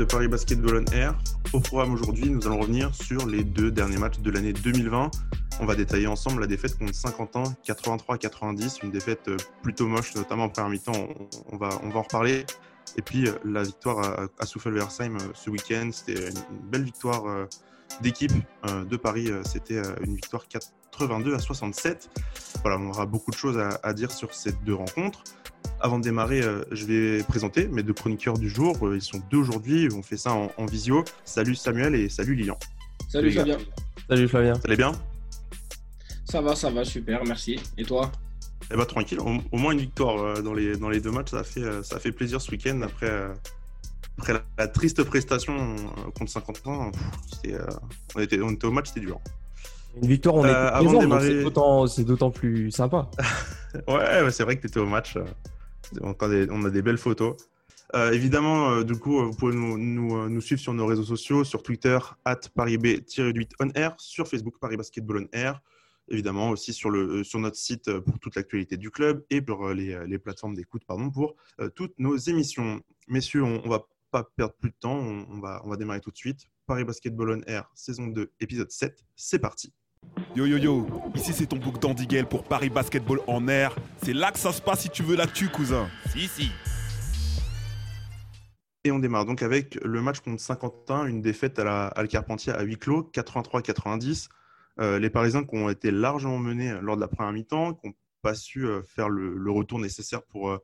de Paris Basketball on Air. Au programme aujourd'hui, nous allons revenir sur les deux derniers matchs de l'année 2020. On va détailler ensemble la défaite contre Saint-Quentin, 83-90, une défaite euh, plutôt moche, notamment en première mi-temps, on, va, on va en reparler. Et puis euh, la victoire à, Souffel-Versheim euh, ce week-end, c'était une belle victoire d'équipe de Paris, c'était une victoire 82 à 67. Voilà, on aura beaucoup de choses à dire sur ces deux rencontres. Avant de démarrer, euh, je vais présenter mes deux chroniqueurs du jour. Euh, ils sont deux aujourd'hui. On fait ça en, visio. Salut Samuel et salut Lilian. Salut Flavien. Salut Flavien. Ça allez bien? Ça va, ça va, super, merci. Et toi? Eh bien, tranquille. Au, moins une victoire euh, dans les, dans les deux matchs. Ça a fait, ça fait plaisir ce week-end après, après la, triste prestation contre 50 ans. on, était, on était au match, c'était dur. Une victoire, on est c'est d'autant plus sympa. ouais, c'est vrai que tu étais au match. On a des belles photos. Euh, évidemment, euh, du coup, vous pouvez nous, nous, suivre sur nos réseaux sociaux, sur Twitter, at ParisB-8OnAir, sur Facebook, Paris Basketball On Air, évidemment aussi sur, le, sur notre site pour toute l'actualité du club et pour les, les plateformes d'écoute pardon, pour toutes nos émissions. Messieurs, on, ne va pas perdre plus de temps, on, va, on va démarrer tout de suite. Paris Basketball On Air, saison 2, épisode 7, c'est parti. Yo yo yo, ici c'est ton book d'Andy pour Paris Basketball en air. C'est là que ça se passe si tu veux l'actu, cousin. Si, si. Et on démarre donc avec le match contre Saint-Quentin, une défaite à la à Carpentier à huis clos, 83-90. Euh, les Parisiens qui ont été largement menés lors de la première mi-temps, qui n'ont pas su euh, faire le, retour nécessaire pour, euh,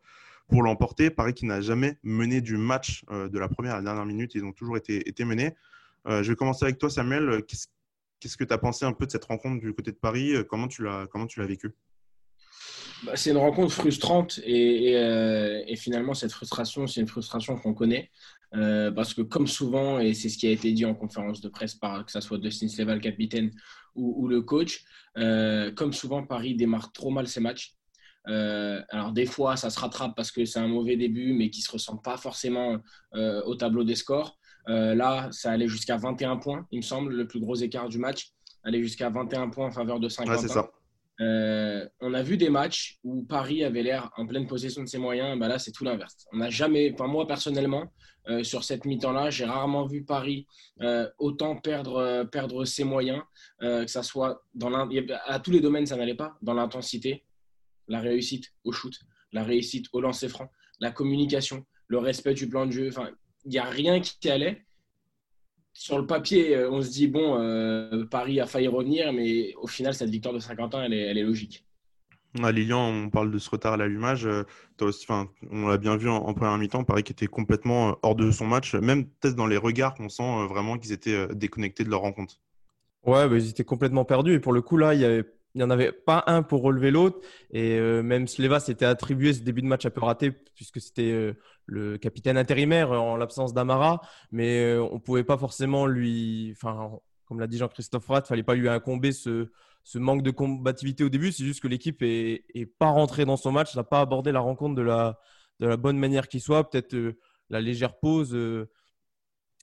pour l'emporter. Paris qui n'a jamais mené du match de la première à la dernière minute, ils ont toujours été, été menés. je vais commencer avec toi, Samuel. Qu'est-ce Qu'est-ce que tu as pensé un peu de cette rencontre du côté de Paris euh, Comment tu l'as comment tu vécu bah, c'est une rencontre frustrante euh, et, finalement cette frustration, c'est une frustration qu'on connaît euh, parce que comme souvent, et c'est ce qui a été dit en conférence de presse par que ce soit Dustin Sleval, capitaine ou, le coach, comme souvent Paris démarre trop mal ses matchs. alors des fois, ça se rattrape parce que c'est un mauvais début, mais qui ne se ressent pas forcément au tableau des scores. Euh, là, ça allait jusqu'à 21 points, il me semble, le plus gros écart du match. Allait jusqu'à 21 points en faveur de 50 ouais, ça. Euh, on a vu des matchs où Paris avait l'air en pleine possession de ses moyens. Ben là, c'est tout l'inverse. On n'a jamais, enfin moi personnellement, euh, sur cette mi-temps-là, j'ai rarement vu Paris autant perdre, perdre ses moyens, que ça soit dans à tous les domaines, ça n'allait pas. Dans l'intensité, la réussite au shoot, la réussite au lancer franc, la communication, le respect du plan de jeu. Enfin, il n'y a rien qui allait. Sur le papier, euh, on se dit, bon, euh, Paris a failli revenir, mais au final, cette victoire de 50 ans, elle est, elle est logique. À Lilian, on parle de ce retard à l'allumage. Euh, on l'a bien vu en, première mi-temps, Paris qui était complètement hors de son match. Même peut-être dans les regards, on sent vraiment qu'ils étaient déconnectés de leur rencontre. Ouais, bah, ils étaient complètement perdus. Et pour le coup, là, il y avait il n'y en avait pas un pour relever l'autre. Et euh, même Sleva s'était attribué ce début de match un peu raté, puisque c'était euh, le capitaine intérimaire en l'absence d'Amara. Mais euh, on ne pouvait pas forcément lui. Enfin, comme l'a dit Jean-Christophe Rat, il ne fallait pas lui incomber ce, manque de combativité au début. C'est juste que l'équipe n'est est pas rentrée dans son match, n'a pas abordé la rencontre de la, de la bonne manière qu'il soit. Peut-être la légère pause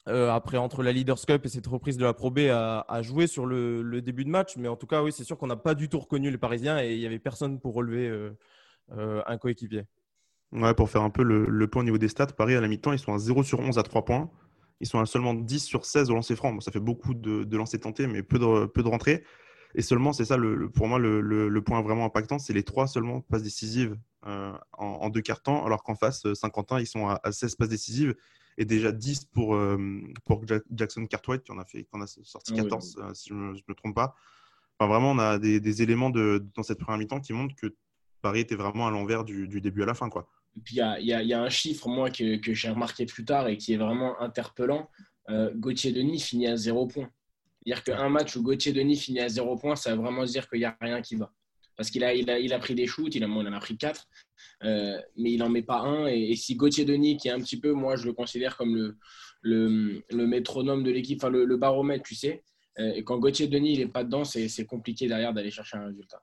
euh, après, entre la Leaders Cup et cette reprise de la Pro B, à, jouer sur le, début de match. Mais en tout cas, oui, c'est sûr qu'on n'a pas du tout reconnu les Parisiens et il n'y avait personne pour relever euh, euh, un coéquipier. Ouais, pour faire un peu le, point au niveau des stats, Paris à la mi-temps, ils sont à 0 sur 11 à 3 points. Ils sont à seulement 10 sur 16 au lancer franc. ça fait beaucoup de, de lancers tentés, mais peu de, peu de rentrées. Et seulement, c'est ça, le, pour moi, le, point vraiment impactant, c'est les trois seulement passes décisives en, deux quarts temps, alors qu'en face, Saint-Quentin, ils sont à, à 16 passes décisives et déjà 10 pour, euh, pour Jackson Cartwright, qui en a, fait, qui en a sorti 14, ah euh, si je ne me, trompe pas. Enfin, vraiment, on a des, des éléments de, dans cette première mi-temps qui montrent que Paris était vraiment à l'envers du, du, début à la fin. Quoi. Et puis, il y, y, y a, un chiffre, moi, que, que j'ai remarqué plus tard et qui est vraiment interpellant. Euh, Gauthier Denis finit à 0 points. C'est-à-dire qu'un match où Gauthier Denis finit à 0 points, ça veut vraiment dire qu'il n'y a rien qui va parce qu'il a, il a, il a, pris des shoots, il, a, il en a pris quatre, euh, mais il n'en met pas un. Et, si Gauthier Denis, qui est un petit peu, moi je le considère comme le, le, le métronome de l'équipe, enfin le, baromètre, tu sais, euh, et quand Gauthier Denis n'est pas dedans, c'est compliqué derrière d'aller chercher un résultat.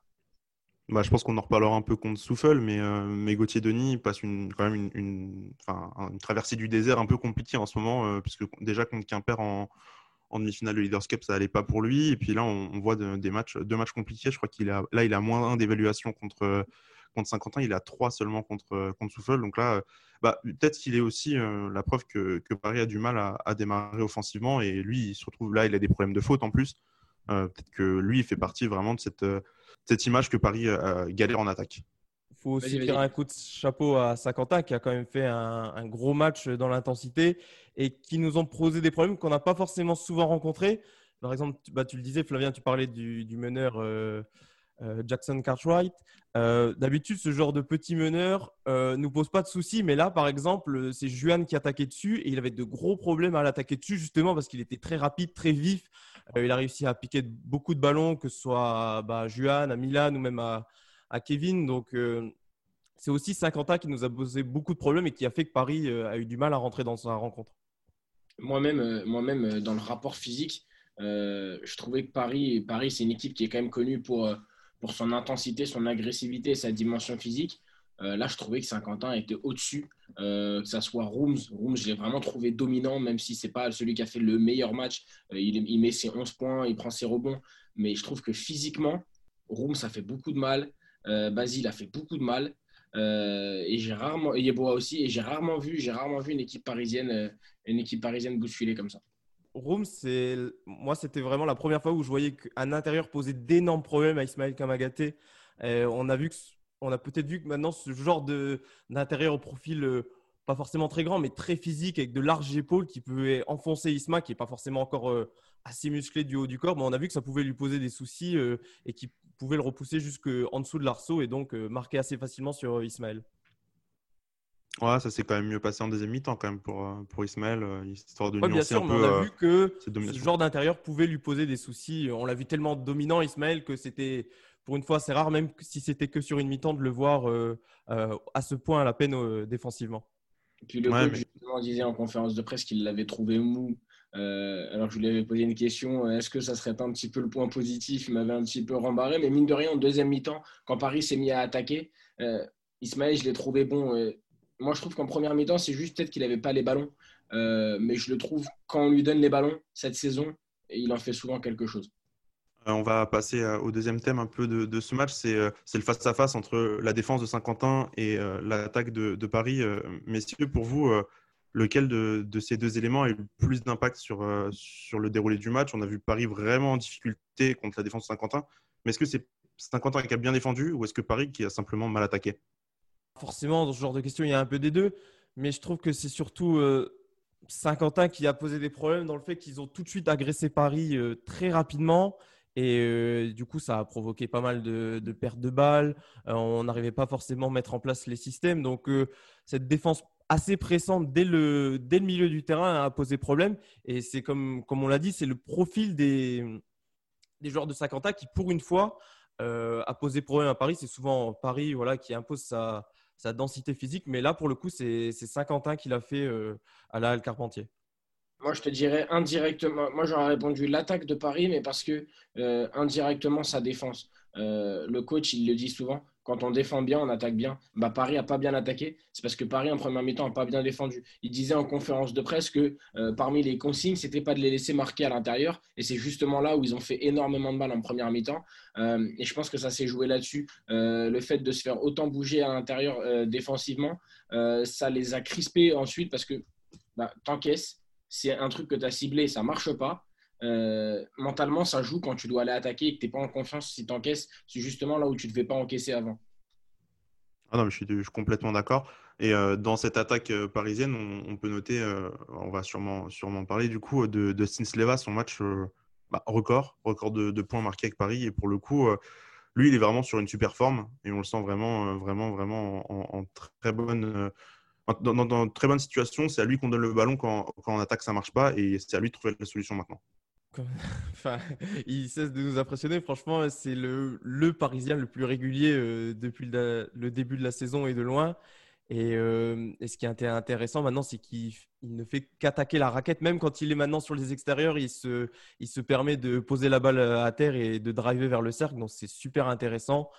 Bah, je pense qu'on en reparlera un peu contre Souffle, mais, euh, mais Gauthier Denis passe une, quand même une, une, une, traversée du désert un peu compliquée en ce moment, puisque déjà contre Quimper en, en demi-finale de Leaders Cup, ça allait pas pour lui. Et puis là, on, voit des matchs, deux matchs compliqués. Je crois qu'il a là, il a moins un d'évaluation contre contre Saint-Quentin, il a 3 seulement contre, contre Souffle. Donc là, bah, peut-être qu'il est aussi la preuve que, Paris a du mal à, démarrer offensivement. Et lui, il se retrouve là, il a des problèmes de faute en plus. peut-être que lui, il fait partie vraiment de cette, cette image que Paris galère en attaque. Il faut aussi faire un coup de chapeau à Saint-Quentin qui a quand même fait un, un gros match dans l'intensité et qui nous ont posé des problèmes qu'on n'a pas forcément souvent rencontrés. Par exemple, bah, tu le disais, Flavien, tu parlais du, meneur euh, euh, Jackson Cartwright. Euh, d'habitude, ce genre de petit meneur ne nous pose pas de soucis, mais là, par exemple, c'est Juan qui attaquait dessus et il avait de gros problèmes à l'attaquer dessus, justement parce qu'il était très rapide, très vif. il a réussi à piquer beaucoup de ballons, que ce soit à bah, Juan, à Milan ou même à, à Kevin. Donc, c'est aussi Saint-Quentin qui nous a posé beaucoup de problèmes et qui a fait que Paris a eu du mal à rentrer dans sa rencontre. Moi-même, moi-même dans le rapport physique, euh, je trouvais que Paris, Paris c'est une équipe qui est quand même connue pour, euh, pour son intensité, son agressivité, sa dimension physique. Euh, là, je trouvais que Saint-Quentin était au-dessus, que ce soit Rooms. Rooms, je l'ai vraiment trouvé dominant, même si ce n'est pas celui qui a fait le meilleur match. Il, il, met ses 11 points, il prend ses rebonds. Mais je trouve que physiquement, Rooms, ça fait beaucoup de mal. Basile a fait beaucoup de mal. et j'ai rarement, et aussi, et j'ai rarement vu, j'ai rarement vu une équipe parisienne, une équipe parisienne bousculer comme ça. Rome, c'est moi, c'était vraiment la première fois où je voyais qu'un intérieur posait d'énormes problèmes à Ismaël Kamagaté. on a vu on a peut-être vu que maintenant ce genre de d'intérieur au profil euh, pas forcément très grand, mais très physique avec de larges épaules qui pouvait enfoncer Isma, qui est pas forcément encore euh, assez musclé du haut du corps, mais on a vu que ça pouvait lui poser des soucis euh, et qui pouvait le repousser jusqu'en dessous de l'arceau et donc marquer assez facilement sur Ismaël. Ouais, ça s'est quand même mieux passé en deuxième mi-temps quand même pour, euh, pour Ismaël, euh, histoire de ouais, bien sûr, mais on a euh, vu que ce genre d'intérieur pouvait lui poser des soucis. On l'a vu tellement dominant, Ismaël, que c'était, pour une fois, c'est rare, même si c'était que sur une mi-temps, de le voir à ce point à la peine défensivement. Et puis le coach justement disait en conférence de presse qu'il l'avait trouvé mou. Alors je lui avais posé une question, est-ce que ça serait un petit peu le point positif? Il m'avait un petit peu rembarré, mais mine de rien, en deuxième mi-temps, quand Paris s'est mis à attaquer, Ismaël, je l'ai trouvé bon moi, je trouve qu'en première mi-temps, c'est juste peut-être qu'il n'avait pas les ballons. Euh, mais je le trouve, quand on lui donne les ballons cette saison, il en fait souvent quelque chose. Euh, on va passer euh, au deuxième thème un peu de, ce match, c'est le face-à-face entre la défense de Saint-Quentin et l'attaque de, Paris. Messieurs, pour vous, lequel de, ces deux éléments a eu plus d'impact sur, sur le déroulé du match On a vu Paris vraiment en difficulté contre la défense Saint-Quentin. Mais est-ce que c'est Saint-Quentin qui a bien défendu ou est-ce que Paris qui a simplement mal attaqué? Forcément, dans ce genre de questions, il y a un peu des deux. Mais je trouve que c'est surtout euh, Saint-Quentin qui a posé des problèmes dans le fait qu'ils ont tout de suite agressé Paris euh, très rapidement. Et euh, du coup, ça a provoqué pas mal de, pertes de balles. on n'arrivait pas forcément à mettre en place les systèmes. Donc, cette défense assez pressante dès le, dès le milieu du terrain a posé problème. Et c'est comme, comme on l'a dit, c'est le profil des, des joueurs de Saint-Quentin qui, pour une fois, a posé problème à Paris. C'est souvent Paris voilà, qui impose sa, sa densité physique. Mais là, pour le coup, c'est Saint-Quentin qui l'a fait euh, à la Halle Carpentier. Moi, je te dirais indirectement. Moi, j'aurais répondu l'attaque de Paris, mais parce que euh, indirectement, sa défense. Euh, le coach, il le dit souvent quand on défend bien, on attaque bien. Bah, Paris n'a pas bien attaqué. C'est parce que Paris, en première mi-temps, n'a pas bien défendu. Il disait en conférence de presse que euh, parmi les consignes, ce n'était pas de les laisser marquer à l'intérieur. Et c'est justement là où ils ont fait énormément de mal en première mi-temps. Euh, et je pense que ça s'est joué là-dessus. Euh, le fait de se faire autant bouger à l'intérieur défensivement, ça les a crispés ensuite parce que bah, t'encaisses. C'est un truc que tu as ciblé, ça ne marche pas. Euh, mentalement, ça joue quand tu dois aller attaquer et que tu n'es pas en confiance si tu encaisses. C'est justement là où tu ne devais pas encaisser avant. Ah non, je, suis, complètement d'accord. Et euh, dans cette attaque euh, parisienne, on, peut noter, on va sûrement, sûrement parler du coup de, de son match bah, record, record de, points marqués avec Paris. Et pour le coup, lui, il est vraiment sur une super forme et on le sent vraiment, vraiment, vraiment en, très bonne. Dans, très bonne situation, c'est à lui qu'on donne le ballon quand, quand en attaque ça marche pas et c'est à lui de trouver la solution maintenant. Enfin, il cesse de nous impressionner. Franchement, c'est le, le, Parisien le plus régulier euh, depuis le, début de la saison et de loin. Et, euh, ce qui est intéressant maintenant, c'est qu'il ne fait qu'attaquer la raquette. Même quand il est maintenant sur les extérieurs, il se, il se permet de poser la balle à terre et de driver vers le cercle. Donc, c'est super intéressant.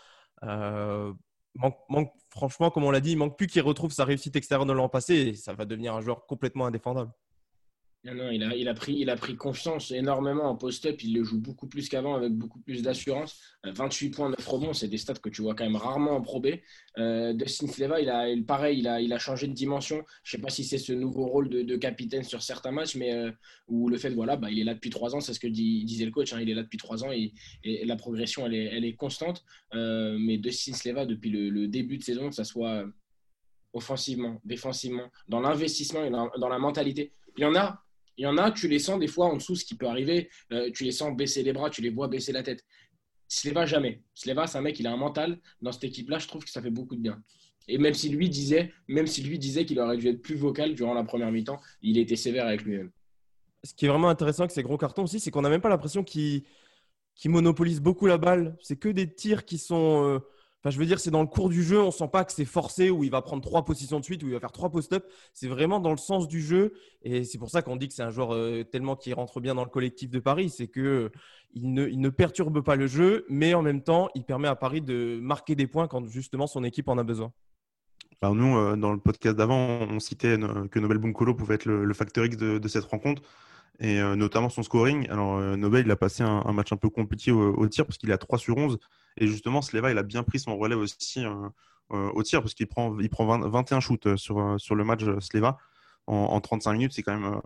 Euh, manque, franchement, comme on l'a dit, il manque plus qu'il retrouve sa réussite extérieure de l'an passé et ça va devenir un joueur complètement indéfendable. Non, il, a, il, a pris, il a pris confiance énormément en post-up. Il le joue beaucoup plus qu'avant avec beaucoup plus d'assurance. 28 euh, points, 9 rebonds, c'est des stats que tu vois quand même rarement en probé. Euh, Dustin Sleva, il a, pareil, il a, il a changé de dimension. Je ne sais pas si c'est ce nouveau rôle de, capitaine sur certains matchs, mais euh, où le fait, voilà, bah, il est là depuis 3 ans, c'est ce que disait le coach. Hein, il est là depuis 3 ans et, la progression, elle est, elle est constante. Euh, mais Dustin Sleva, depuis le, début de saison, que ce soit offensivement, défensivement, dans l'investissement et dans la mentalité, il y en a il y en a, tu les sens des fois en dessous, ce qui peut arriver, euh, tu les sens baisser les bras, tu les vois baisser la tête. Sleva, jamais. Sleva, c'est un mec, il a un mental. Dans cette équipe-là, je trouve que ça fait beaucoup de bien. Et même si lui disait, même si lui disait qu'il aurait dû être plus vocal durant la première mi-temps, il était sévère avec lui-même. Ce qui est vraiment intéressant avec ces gros cartons aussi, c'est qu'on n'a même pas l'impression qu'il monopolise beaucoup la balle. C'est que des tirs qui sont euh, Enfin, je veux dire, c'est dans le cours du jeu, on sent pas que c'est forcé où il va prendre trois positions de suite, où il va faire trois post-up. C'est vraiment dans le sens du jeu. Et c'est pour ça qu'on dit que c'est un joueur euh, tellement qui rentre bien dans le collectif de Paris. C'est qu'il euh, ne, il ne perturbe pas le jeu, mais en même temps, il permet à Paris de marquer des points quand justement son équipe en a besoin. Alors nous, euh, dans le podcast d'avant, on citait que Nobel Bunkolo pouvait être le, facteur X de, cette rencontre et notamment son scoring. Alors, Nobel, il a passé un, match un peu compliqué au, tir parce qu'il à 3 sur 11. Et justement, Sleva, il a bien pris son relais aussi euh, euh, au tir parce qu'il prend, il prend 21 shoots euh, sur, sur le match Sleva en, 35 minutes. C'est quand, même,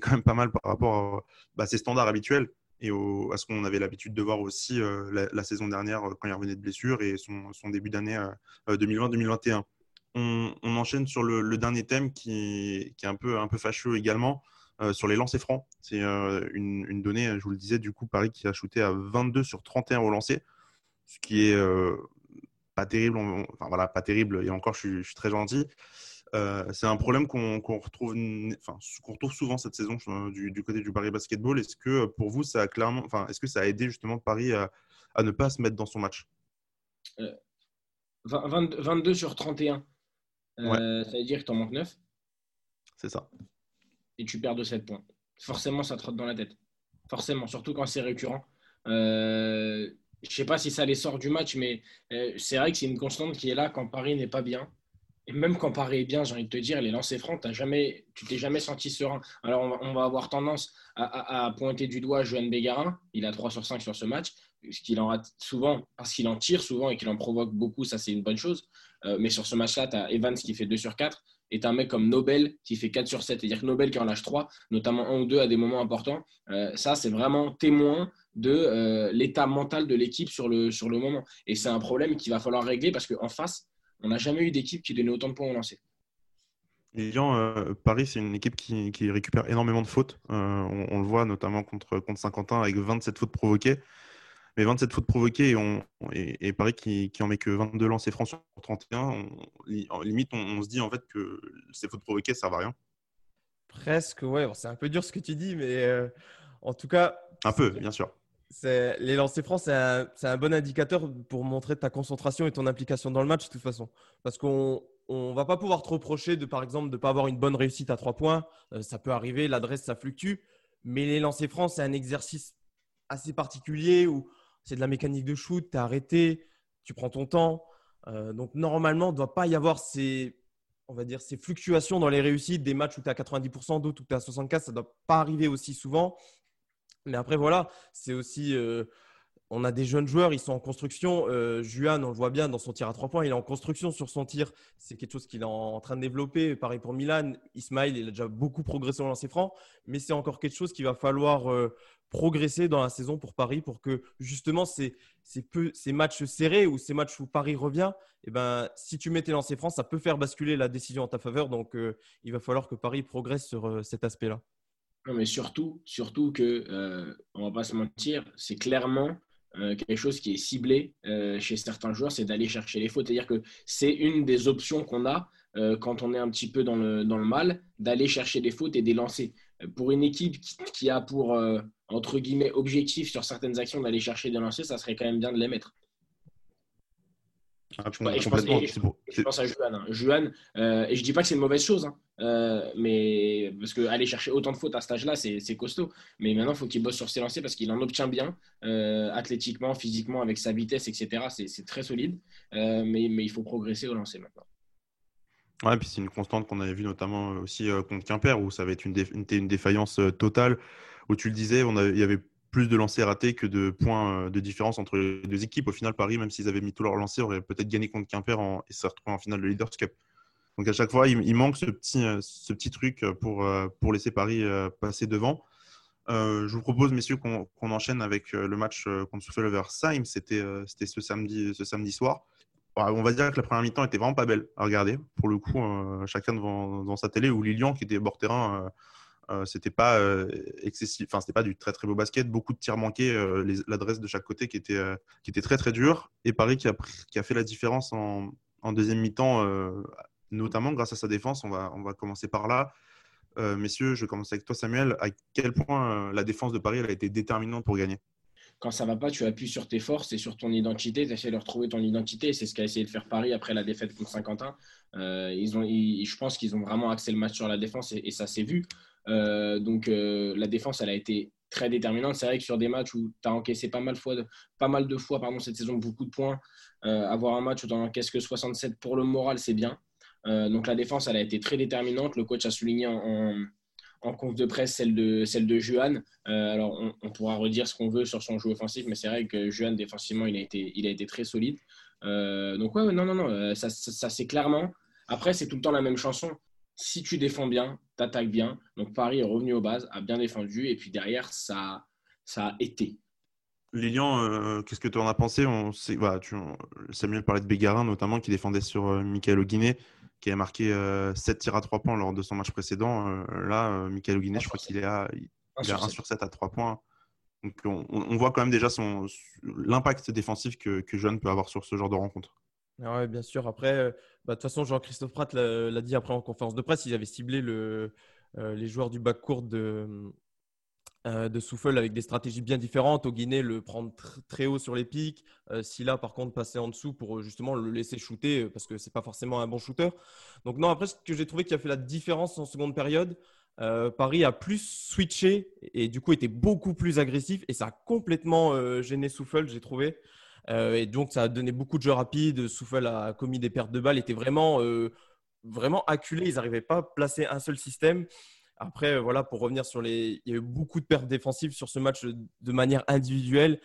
quand même pas mal par rapport à bah, ses standards habituels et à ce qu'on avait l'habitude de voir aussi la, saison dernière quand il revenait de blessure et son, son début d'année 2020-2021. On, on, enchaîne sur le, dernier thème qui, qui, est un peu, un peu fâcheux également. Sur les lancers francs. C'est une, une, donnée, je vous le disais, du coup, Paris qui a shooté à 22 sur 31 au lancer ce qui est euh, pas terrible. Enfin voilà, pas terrible. Et encore, je suis, très gentil. Euh, c'est un problème qu'on retrouve, enfin, qu'on retrouve souvent cette saison euh, du, côté du Paris Basketball. Est-ce que pour vous, ça a clairement, enfin, est-ce que ça a aidé justement Paris à, ne pas se mettre dans son match? 22 sur 31. Ça veut dire que tu en manques 9 C'est ça. Et tu perds de 7 points. Forcément, ça trotte dans la tête. Forcément, surtout quand c'est récurrent je ne sais pas si ça les sort du match, mais euh, c'est vrai que c'est une constante qui est là quand Paris n'est pas bien. Et même quand Paris est bien, j'ai envie de te dire, les lancers francs, as jamais, tu t'es jamais senti serein. Alors, on va, avoir tendance à, pointer du doigt Johan Bégarin. Il a 3 sur 5 sur ce match, qu'il en souvent, parce qu'il en tire souvent et qu'il en provoque beaucoup, ça c'est une bonne chose. Euh, mais sur ce match-là, tu as Evans qui fait 2 sur 4 as un mec comme Nobel qui fait 4 sur 7. C'est-à-dire que Nobel qui en lâche 3, notamment un ou deux à des moments importants. Euh, ça, c'est vraiment témoin de euh, l'état mental de l'équipe sur le, sur le moment. Et c'est un problème qu'il va falloir régler parce qu'en face, on n'a jamais eu d'équipe qui donnait autant de points au lancer. Euh, Paris, c'est une équipe qui, récupère énormément de fautes. Euh, on, le voit notamment contre, contre Saint-Quentin avec 27 fautes provoquées. Mais 27 fautes provoquées et, on, et, Paris qui, qui en met que 22 lancers francs sur 31, en limite, on, se dit en fait que ces fautes provoquées, ça ne va rien. Presque, ouais. C'est un peu dur ce que tu dis, mais en tout cas. Un peu, bien sûr les lancers francs, c'est un, bon indicateur pour montrer ta concentration et ton implication dans le match, de toute façon. Parce qu'on ne va pas pouvoir te reprocher, de, par exemple, de ne pas avoir une bonne réussite à trois points. Euh, ça peut arriver, l'adresse, ça fluctue. Mais les lancers francs, c'est un exercice assez particulier où c'est de la mécanique de shoot, tu es arrêté, tu prends ton temps. Euh, donc, normalement, il ne doit pas y avoir ces, on va dire, ces fluctuations dans les réussites des matchs où tu es à 90%, d'autres où tu es à 64%. Ça ne doit pas arriver aussi souvent. Mais après, voilà, c'est aussi. Euh, on a des jeunes joueurs, ils sont en construction. Euh, Juan, on le voit bien dans son tir à trois points, il est en construction sur son tir. C'est quelque chose qu'il est en train de développer. Pareil pour Milan. Ismail, il a déjà beaucoup progressé en lancer franc, mais c'est encore quelque chose qu'il va falloir progresser dans la saison pour Paris pour que justement ces, ces, matchs serrés ou ces matchs où Paris revient, eh ben, si tu mets tes lancers francs, ça peut faire basculer la décision en ta faveur. Donc, il va falloir que Paris progresse sur cet aspect-là. Non, mais surtout, surtout que, euh, on va pas se mentir, c'est clairement euh, quelque chose qui est ciblé euh, chez certains joueurs, c'est d'aller chercher les fautes. C'est-à-dire que c'est une des options qu'on a quand on est un petit peu dans le, dans le mal, d'aller chercher des fautes et des lancer. Pour une équipe qui, a pour, entre guillemets, objectif sur certaines actions d'aller chercher des lancers, ça serait quand même bien de les mettre. Ah, je, pense, à Juan. Hein. Juan euh, et je dis pas que c'est une mauvaise chose, hein. euh, mais parce qu'aller chercher autant de fautes à cet âge-là, c'est costaud. Mais maintenant, il faut qu'il bosse sur ses lancers parce qu'il en obtient bien, euh, athlétiquement, physiquement, avec sa vitesse, etc. C'est très solide, mais, mais, il faut progresser au lancer maintenant. Ouais, puis c'est une constante qu'on avait vue notamment aussi contre Quimper, où ça avait été une, une, défaillance totale, où tu le disais, il y avait plus de lancers ratés que de points de différence entre les deux équipes. Au final, Paris, même s'ils avaient mis tous leurs lancers, aurait peut-être gagné contre Quimper et se retrouvé en finale de Leaders Cup. Donc à chaque fois, il, manque ce petit, ce petit truc pour, pour laisser Paris passer devant. je vous propose, messieurs, qu'on enchaîne avec le match contre Souffle-Oversheim. C'était ce samedi, ce samedi soir. On va dire que la première mi-temps était vraiment pas belle à regarder. Pour le coup, chacun devant, sa télé, ou Lilian, qui était bord terrain, c'était pas excessif, enfin c'était pas du très très beau basket, beaucoup de tirs manqués, l'adresse de chaque côté qui était, qui était très très dure. Et Paris qui a, qui a fait la différence en, en deuxième mi-temps notamment grâce à sa défense. On va, on va commencer par là. Euh, messieurs, je commence avec toi, Samuel. À quel point euh, la défense de Paris a été déterminante pour gagner? Quand ça va pas, tu appuies sur tes forces et sur ton identité. Tu essaies de retrouver ton identité. C'est ce qu'a essayé de faire Paris après la défaite contre Saint-Quentin. Euh, ils je pense qu'ils ont vraiment axé le match sur la défense et, ça s'est vu. Donc la défense, elle a été très déterminante. C'est vrai que sur des matchs où tu as encaissé pas mal, fois, pas mal de fois pardon, cette saison beaucoup de points, avoir un match où tu encaisses que 67 pour le moral, c'est bien. Euh, donc la défense, elle a été très déterminante. Le coach a souligné en, en conf de presse celle de, Juan. Euh, alors, on, pourra redire ce qu'on veut sur son jeu offensif, mais c'est vrai que Juan, défensivement, il a été, très solide. Euh, donc, ouais, non, non, non, ça, c'est clairement. Après, c'est tout le temps la même chanson. Si tu défends bien, tu attaques bien. Donc, Paris est revenu aux bases, a bien défendu, et puis derrière, ça, ça a été. Lilian, qu'est-ce que tu en as pensé? On sait, voilà, tu, Samuel parlait de Bégarin, notamment, qui défendait sur Michael Oguiné qui a marqué 7 euh, tirs à 3 points lors de son match précédent. Euh, là, euh, Michael Oguiné, je crois qu'il est à, il 1 sur 7 à 3 points. Donc on, voit quand même déjà l'impact défensif que, que Jeanne peut avoir sur ce genre de rencontre. Ah oui, bien sûr. Après, bah, de toute façon, Jean-Christophe Pratt l'a dit après en conférence de presse, ils avaient ciblé le, les joueurs du bac court de, euh, Souffle avec des stratégies bien différentes. Au Guinée, le prendre très haut sur les pics. Euh, Silla, par contre, passer en dessous pour euh, justement le laisser shooter parce que c'est pas forcément un bon shooter. Donc, non, après, ce que j'ai trouvé qui a fait la différence en seconde période, Paris a plus switché et du coup était beaucoup plus agressif et ça a complètement gêné Souffle, j'ai trouvé. Et donc, ça a donné beaucoup de jeux rapides. Souffle a commis des pertes de balles, était vraiment, vraiment acculé. Ils n'arrivaient pas à placer un seul système. Après, voilà, pour revenir sur les. Il y a eu beaucoup de pertes défensives sur ce match de manière individuelle.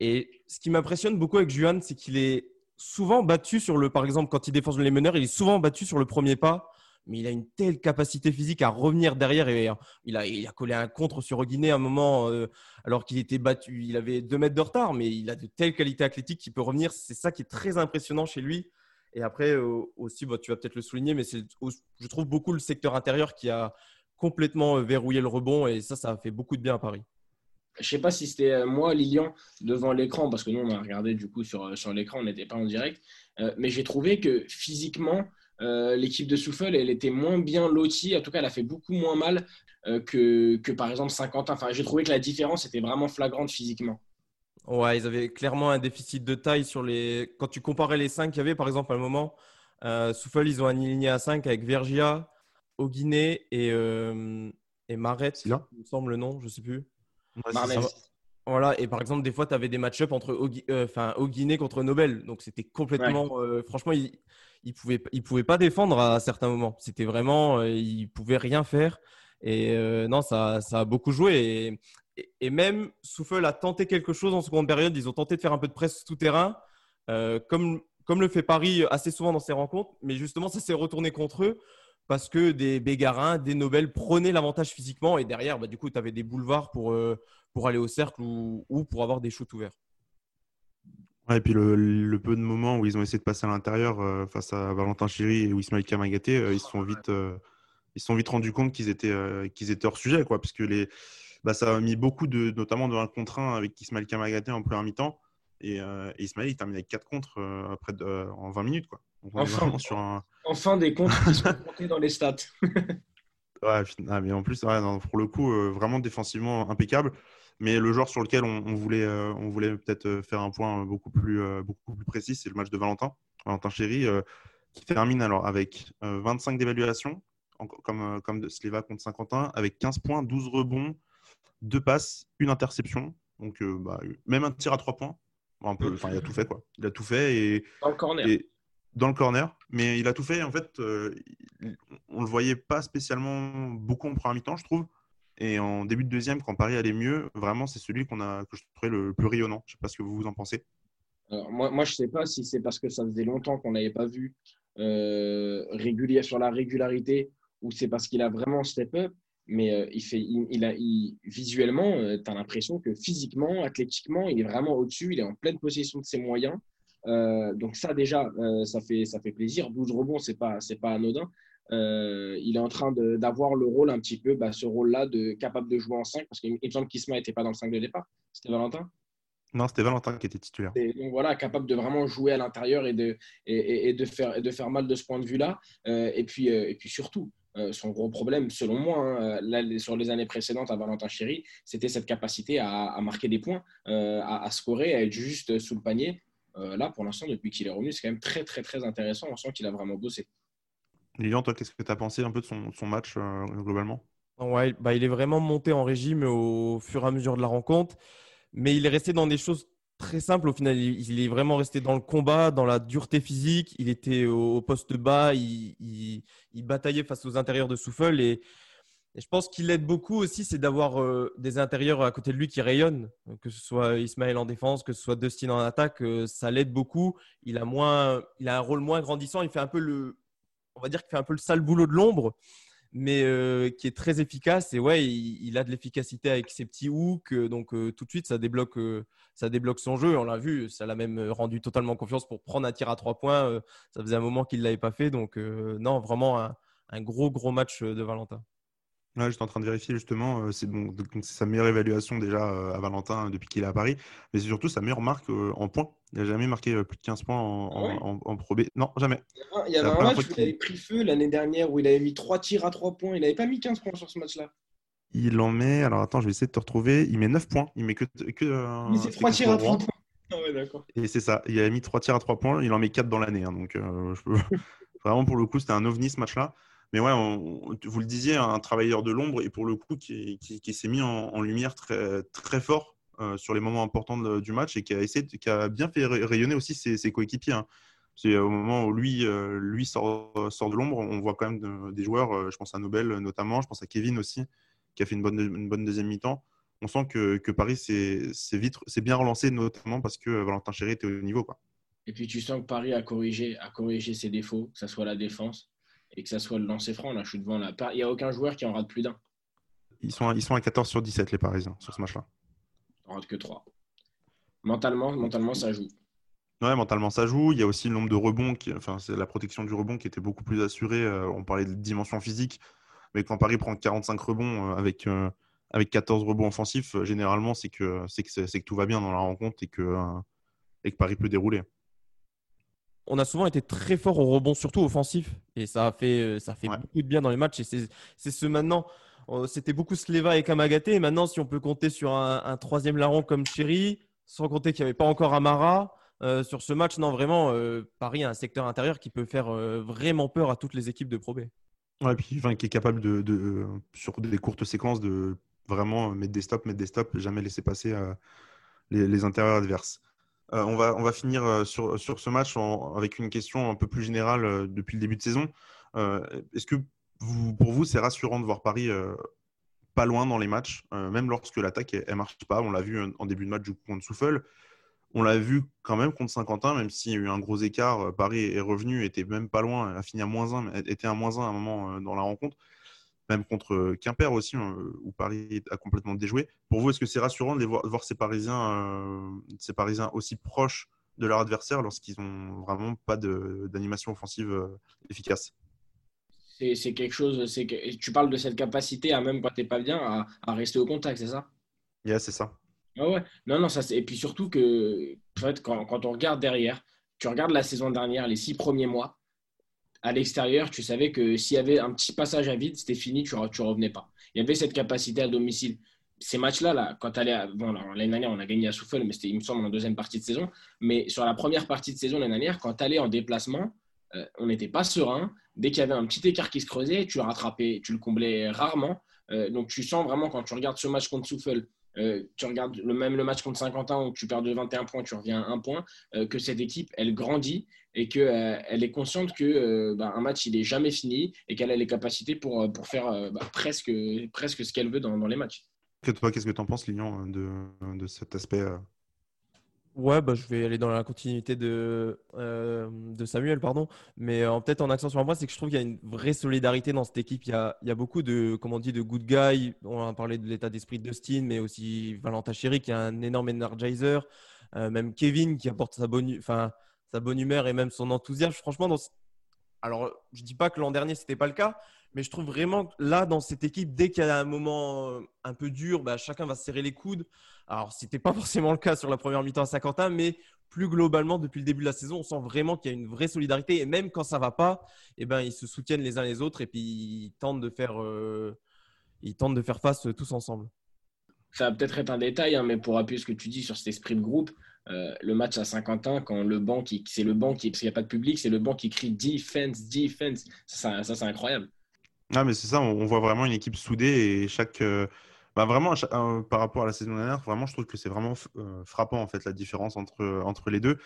Et ce qui m'impressionne beaucoup avec Juan, c'est qu'il est souvent battu sur le. Par exemple, quand il défend les meneurs, il est souvent battu sur le premier pas. Mais il a une telle capacité physique à revenir derrière. Et il a, il a collé un contre sur Guinée à un moment, euh, alors qu'il était battu. Il avait deux mètres de retard, mais il a de telles qualités athlétiques qu'il peut revenir. C'est ça qui est très impressionnant chez lui. Et après, euh, aussi, bah, tu vas peut-être le souligner, mais je trouve beaucoup le secteur intérieur qui a, complètement euh, verrouillé le rebond et ça, ça a fait beaucoup de bien à Paris. Je sais pas si c'était moi, Lilian, devant l'écran, parce que nous, on a regardé du coup sur l'écran, on n'était pas en direct. mais j'ai trouvé que physiquement, l'équipe de Souffle, elle était moins bien lotie. En tout cas, elle a fait beaucoup moins mal que, que, par exemple Saint-Quentin. Enfin, j'ai trouvé que la différence était vraiment flagrante physiquement. Ouais, ils avaient clairement un déficit de taille sur les. Quand tu comparais les 5 qu'il y avait, par exemple, à un moment, Souffle, ils ont aligné à 5 avec Vergia, au Guinée et, euh, et Maret, il me semble le nom, je ne sais plus. Voilà, et par exemple, des fois, tu avais des match-up entre euh, enfin, Guinée contre Nobel. Donc, c'était complètement. Euh, franchement, il ne pouvait, il pouvait pas défendre à certains moments. C'était vraiment. Euh, il pouvait rien faire. Et non, ça, ça a beaucoup joué. Et, et, même Souffle a tenté quelque chose en seconde période. Ils ont tenté de faire un peu de presse tout-terrain, comme, comme le fait Paris assez souvent dans ses rencontres. Mais justement, ça s'est retourné contre eux parce que des Bégarins, des Nobel prenaient l'avantage physiquement et derrière, bah, du coup, tu avais des boulevards pour, euh, pour aller au cercle ou, pour avoir des shoots ouverts. et puis le, peu de moments où ils ont essayé de passer à l'intérieur euh, face à Valentin Chéry et Ismaël Kamagaté, euh, ils se sont vite, ils sont vite rendus compte qu'ils étaient, qu'ils étaient hors sujet, quoi, puisque les, bah, ça a mis beaucoup de, notamment de 1 contre 1 avec Ismaël Kamagaté en première mi-temps. Et, Ismaël, il termine avec 4 contre après en 20 minutes. Quoi enfin, sur un... enfin, des comptes qui sont comptés dans les stats. ouais, ah, mais en plus, pour le coup, euh, vraiment défensivement impeccable. Mais le joueur sur lequel on, voulait, euh, on voulait peut-être euh, faire un point beaucoup plus, beaucoup plus précis, c'est le match de Valentin. Valentin Chéry, qui termine alors avec 25 d'évaluation, comme, comme de Sleva contre Saint-Quentin, avec 15 points, 12 rebonds, 2 passes, une interception. Donc, bah, même un tir à 3 points. Un peu, enfin, il a tout fait, quoi. Il a tout fait. Et, Dans le corner. Et, dans le corner, mais il a tout fait. En fait, euh, on le voyait pas spécialement beaucoup en première mi-temps, je trouve. Et en début de deuxième, quand Paris allait mieux, vraiment, c'est celui qu'on a, que je trouvais le plus rayonnant. Je sais pas ce que vous en pensez. moi, moi, je sais pas si c'est parce que ça faisait longtemps qu'on n'avait pas vu euh, régulier sur la régularité ou c'est parce qu'il a vraiment step up. Mais euh, il fait, il, a, visuellement, euh, tu as l'impression que physiquement, athlétiquement, il est vraiment au-dessus. Il est en pleine possession de ses moyens. Donc ça déjà, ça, fait, ça fait plaisir. 12 rebonds, ce n'est pas, pas anodin. il est en train d'avoir le rôle un petit peu, bah, ce rôle-là, de capable de jouer en 5, parce qu'il me semble qu'Isma n'était pas dans le 5 de départ. C'était Valentin? Non, c'était Valentin qui était titulaire. donc voilà, capable de vraiment jouer à l'intérieur et de, et, de, faire, de faire mal de ce point de vue-là. Euh, et, puis, euh, et puis surtout, euh, son gros problème, selon moi, hein, là, sur les années précédentes à Valentin Chéry, c'était cette capacité à, marquer des points, à, scorer, à être juste sous le panier. Là, pour l'instant, depuis qu'il est revenu, c'est quand même très, très, très intéressant. On sent qu'il a vraiment bossé. Lilian, toi, qu'est-ce que tu as pensé un peu de son, son match globalement? Ouais, bah, il est vraiment monté en régime au fur et à mesure de la rencontre mais il est resté dans des choses très simples. Au final, il, est vraiment resté dans le combat, dans la dureté physique. Il était au, poste bas, il, bataillait face aux intérieurs de Souffle. Et, je pense qu'il aide beaucoup aussi, c'est d'avoir euh, des intérieurs à côté de lui qui rayonnent, que ce soit Ismaël en défense, que ce soit Dustin en attaque. Euh, ça l'aide beaucoup. Il a, moins, il a un rôle moins grandissant. Il fait un peu le, on va dire qu'il fait un peu le sale boulot de l'ombre mais euh, qui est très efficace. Et ouais, il, a de l'efficacité avec ses petits hooks. Euh, donc, euh, tout de suite, ça débloque, ça débloque son jeu. On l'a vu, ça l'a même rendu totalement confiance pour prendre un tir à trois points. ça faisait un moment qu'il l'avait pas fait. Donc, non, vraiment un, gros, gros match de Valentin. Ouais, j'étais en train de vérifier justement. Euh, c'est bon, sa meilleure évaluation déjà euh, à Valentin depuis qu'il est à Paris, mais c'est surtout sa meilleure marque euh, en points. Il n'a jamais marqué plus de 15 points en, ah Pro B. Non, jamais. Il y avait un, match où il avait pris feu l'année dernière où il avait mis 3 tirs à 3 points. Il n'avait pas mis 15 points sur ce match-là. Il en met. Alors attends, je vais essayer de te retrouver. Il met 9 points. Il met que. que il 3 tirs à 3 points. Ah ouais. Et c'est ça. Il a mis 3 tirs à 3 points. Il en met 4 dans l'année. Hein, donc, je peux... vraiment, pour le coup, c'était un ovni ce match-là. Mais ouais, vous le disiez, un travailleur de l'ombre et pour le coup qui, s'est mis en, lumière très, fort euh, sur les moments importants du match et qui a, essayé, qui a bien fait rayonner aussi ses, coéquipiers. Hein. C'est au moment où lui, euh, sort, de l'ombre, on voit quand même des joueurs, euh, je pense à Nobel notamment, je pense à Kevin aussi, qui a fait une bonne, deuxième mi-temps. On sent que, Paris s'est bien relancé, notamment parce que Valentin Chéry était au niveau. Et puis tu sens que Paris a corrigé, a corrigé ses défauts, que ce soit la défense, et que ça soit le lancer franc, là, je suis devant là. Il n'y a aucun joueur qui en rate plus d'un. Ils sont, à, ils sont à 14 sur 17, les Parisiens, sur ce match-là. En rate que 3. Mentalement, mentalement, ça joue. Ouais, mentalement, ça joue. Il y a aussi le nombre de rebonds, qui, enfin, c'est la protection du rebond qui était beaucoup plus assurée. Euh, on parlait de dimension physique, mais quand Paris prend 45 rebonds euh, avec, euh, avec 14 rebonds offensifs, généralement, c'est que, c'est, que, c'est que tout va bien dans la rencontre et que, et que Paris peut dérouler on a souvent été très fort au rebond, surtout offensif. Et ça a fait, euh, ça fait beaucoup de bien dans les matchs. Et c'est ce maintenant. Euh, c'était beaucoup Sleva et Kamagaté. Et maintenant, si on peut compter sur un, troisième larron comme Chéri, sans compter qu'il n'y avait pas encore Amara, euh, sur ce match, non, vraiment, Paris a un secteur intérieur qui peut faire vraiment peur à toutes les équipes de Pro B. Ouais, puis enfin, qui est capable de, sur des courtes séquences, de vraiment mettre des stops, mettre des stops, jamais laisser passer les, les intérieurs adverses. Euh, on, va, on va finir euh, sur, sur ce match avec une question un peu plus générale euh, depuis le début de saison. Est-ce que pour vous, c'est rassurant de voir Paris pas loin dans les matchs, même lorsque l'attaque ne marche pas? On l'a vu en début de match contre Souffle. On l'a vu quand même contre Saint-Quentin, même s'il y a eu un gros écart. Paris est revenu, était même pas loin, a fini à moins 1, était à moins 1 à un moment dans la rencontre même contre Quimper aussi, hein, où Paris a complètement déjoué. Pour vous, est-ce que c'est rassurant de, voir, ces, Parisiens, euh, ces Parisiens aussi proches de leur adversaire lorsqu'ils n'ont vraiment pas d'animation offensive euh, efficace? C'est quelque chose, que, tu parles de cette capacité à même quand tu n'es pas bien, à, rester au contact, c'est ça? Yeah, c'est ça. Ah ouais. Non, non, ça, et puis surtout que en fait, quand, quand on regarde derrière, tu regardes la saison dernière, les six premiers mois, à l'extérieur, tu savais que s'il y avait un petit passage à vide, c'était fini, tu ne revenais pas. Il y avait cette capacité à domicile. Ces matchs-là, là, quand tu bon, l'année dernière, on a gagné à Souffle, mais c'était, il me semble, en deuxième partie de saison. Mais sur la première partie de saison l'année dernière, quand tu allais en déplacement, euh, on n'était pas serein. Dès qu'il y avait un petit écart qui se creusait, tu le rattrapais, tu le comblais rarement. Euh, donc tu sens vraiment, quand tu regardes ce match contre Souffle euh, tu regardes le même le match contre Saint-Quentin où tu perds de 21 points, tu reviens à un point, euh, que cette équipe, elle grandit et qu'elle elle est consciente que bah, match, il est jamais fini et qu'elle a les capacités pour, faire bah, presque, ce qu'elle veut dans, les matchs. qu'est-ce que tu en penses, de, de cet aspect Ouais, bah, je vais aller dans la continuité de, euh, de Samuel, pardon. Mais euh, peut-être en accent sur un point, c'est que je trouve qu'il y a une vraie solidarité dans cette équipe. Il y a, il y a beaucoup de, comment on dit, de good guys. On a parlé de l'état d'esprit de Dustin, mais aussi Valentin Chéry qui est un énorme energizer. Euh, même Kevin qui apporte sa bonne, enfin, sa bonne humeur et même son enthousiasme. Franchement, dans... alors je dis pas que l'an dernier c'était pas le cas, mais je trouve vraiment là dans cette équipe, dès qu'il y a un moment un peu dur, bah, chacun va se serrer les coudes. Alors, ce n'était pas forcément le cas sur la première mi-temps à Saint-Quentin, mais plus globalement, depuis le début de la saison, on sent vraiment qu'il y a une vraie solidarité. Et même quand ça ne va pas, eh ben, ils se soutiennent les uns les autres et puis ils tentent de faire, euh, ils tentent de faire face tous ensemble. Ça va peut-être être un détail, hein, mais pour appuyer ce que tu dis sur cet esprit de groupe, euh, le match à Saint-Quentin, quand le banc, c'est le banc qui, parce qu'il n'y a pas de public, c'est le banc qui crie defense, defense. Ça, c'est incroyable. Ah, mais c'est ça, on voit vraiment une équipe soudée et chaque. Euh, bah vraiment, par rapport à la saison dernière, vraiment, je trouve que c'est vraiment euh, frappant en fait la différence entre, entre les deux.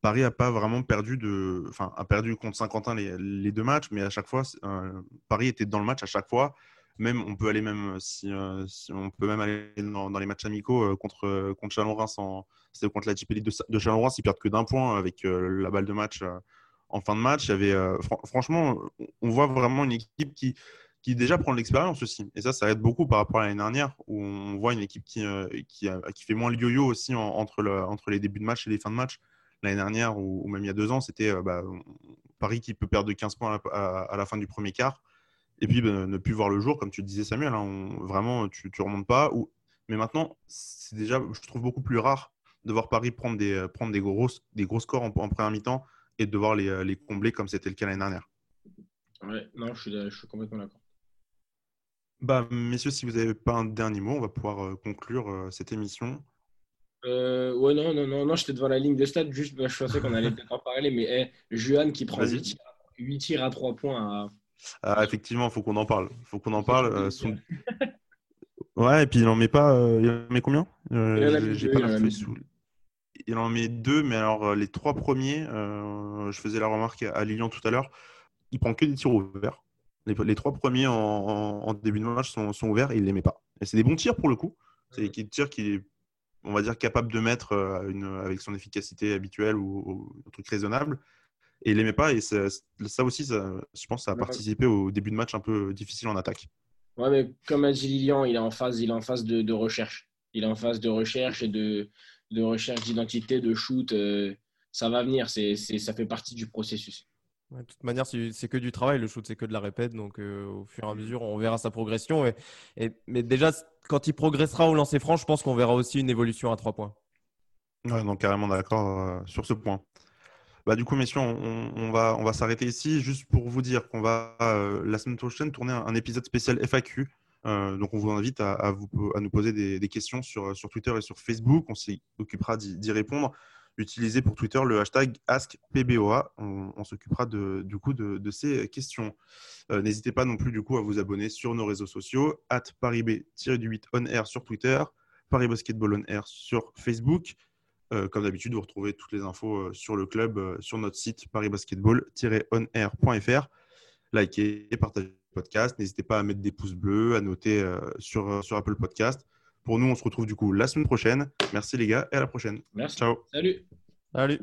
Paris a pas vraiment perdu de, enfin, a perdu contre Saint-Quentin les, les, deux matchs, mais à chaque fois, euh, Paris était dans le match à chaque fois. Même, on peut aller même si, euh, on peut même aller dans, les matchs amicaux contre contre Chalon-Reims, c'était contre la JP de, de Chalon-Reims, ils perdent que d'un point avec la balle de match en fin de match. Y avait, franchement, on voit vraiment une équipe qui qui déjà prend de l'expérience aussi. Et ça, ça aide beaucoup par rapport à l'année dernière, où on voit une équipe qui, euh, qui, qui, fait moins le yo-yo aussi entre, le, entre les débuts de match et les fins de match. L'année dernière, ou, même il y a deux ans, c'était euh, bah, Paris qui peut perdre de 15 points à la, fin du premier quart, et puis bah, ne plus voir le jour, comme tu disais Samuel. Hein, vraiment, tu ne remontes pas. Mais maintenant, c'est déjà, je trouve, beaucoup plus rare de voir Paris prendre des, prendre des, gros, des gros scores en première mi-temps et de devoir les, les combler comme c'était le cas l'année dernière. Ouais, non, je suis, je suis complètement d'accord. Bah, messieurs, si vous n'avez pas un dernier mot, on va pouvoir euh, conclure euh, cette émission. Euh, ouais, non, non, non, non, j'étais devant la ligne de stade, juste, bah, je pensais qu'on allait peut-être en parler, mais hey, Juan qui prend 8 tirs, à 3 points. Ah, effectivement, il faut qu'on en parle. Il faut qu'on en parle. ouais, et puis il en met pas. il en met combien? J'ai pas la sous. Il en met deux, mais alors les trois premiers, je faisais la remarque à Lilian tout à l'heure, il prend que des tirs ouverts. Les, trois premiers en, début de match sont, ouverts et il ne les met pas. Et c'est des bons tirs pour le coup. C'est des tirs qu'il est, on va dire, capable de mettre euh, une, avec son efficacité habituelle ou, un truc raisonnable. Et il ne les met pas. Et ça, aussi, je pense, ça a participé au début de match un peu difficile en attaque. Ouais, mais comme a dit Lilian, il est en phase, il est en phase de, recherche. Il est en phase de recherche et de, de recherche d'identité, de shoot. Euh, ça va venir. C'est, ça fait partie du processus de toute manière, c'est que du travail. Le shoot, c'est que de la répète. Donc, euh, au fur et à mesure, on verra sa progression. Et, mais déjà, quand il progressera au lancer franc, je pense qu'on verra aussi une évolution à trois points. Ouais, donc carrément d'accord euh, sur ce point. Bah, du coup, messieurs, on, va, on va s'arrêter ici juste pour vous dire qu'on va euh, la semaine prochaine tourner un, épisode spécial FAQ. Donc, on vous invite à, nous poser des, questions sur, sur Twitter et sur Facebook. On s'occupera d'y répondre utilisez pour Twitter le hashtag AskPBOA. On, s'occupera du coup de, ces questions. Euh, n'hésitez pas non plus du coup à vous abonner sur nos réseaux sociaux, at parib-8 on air sur Twitter, Paris Basketball on air sur Facebook. Euh, comme d'habitude, vous retrouvez toutes les infos euh, sur le club sur notre site parisbasketball-onair.fr. Likez et partagez podcast. N'hésitez pas à mettre des pouces bleus, à noter sur, sur Apple Podcast. Pour nous, on se retrouve du coup la semaine prochaine. Merci les gars et à la prochaine. Merci. Ciao. Salut. Salut.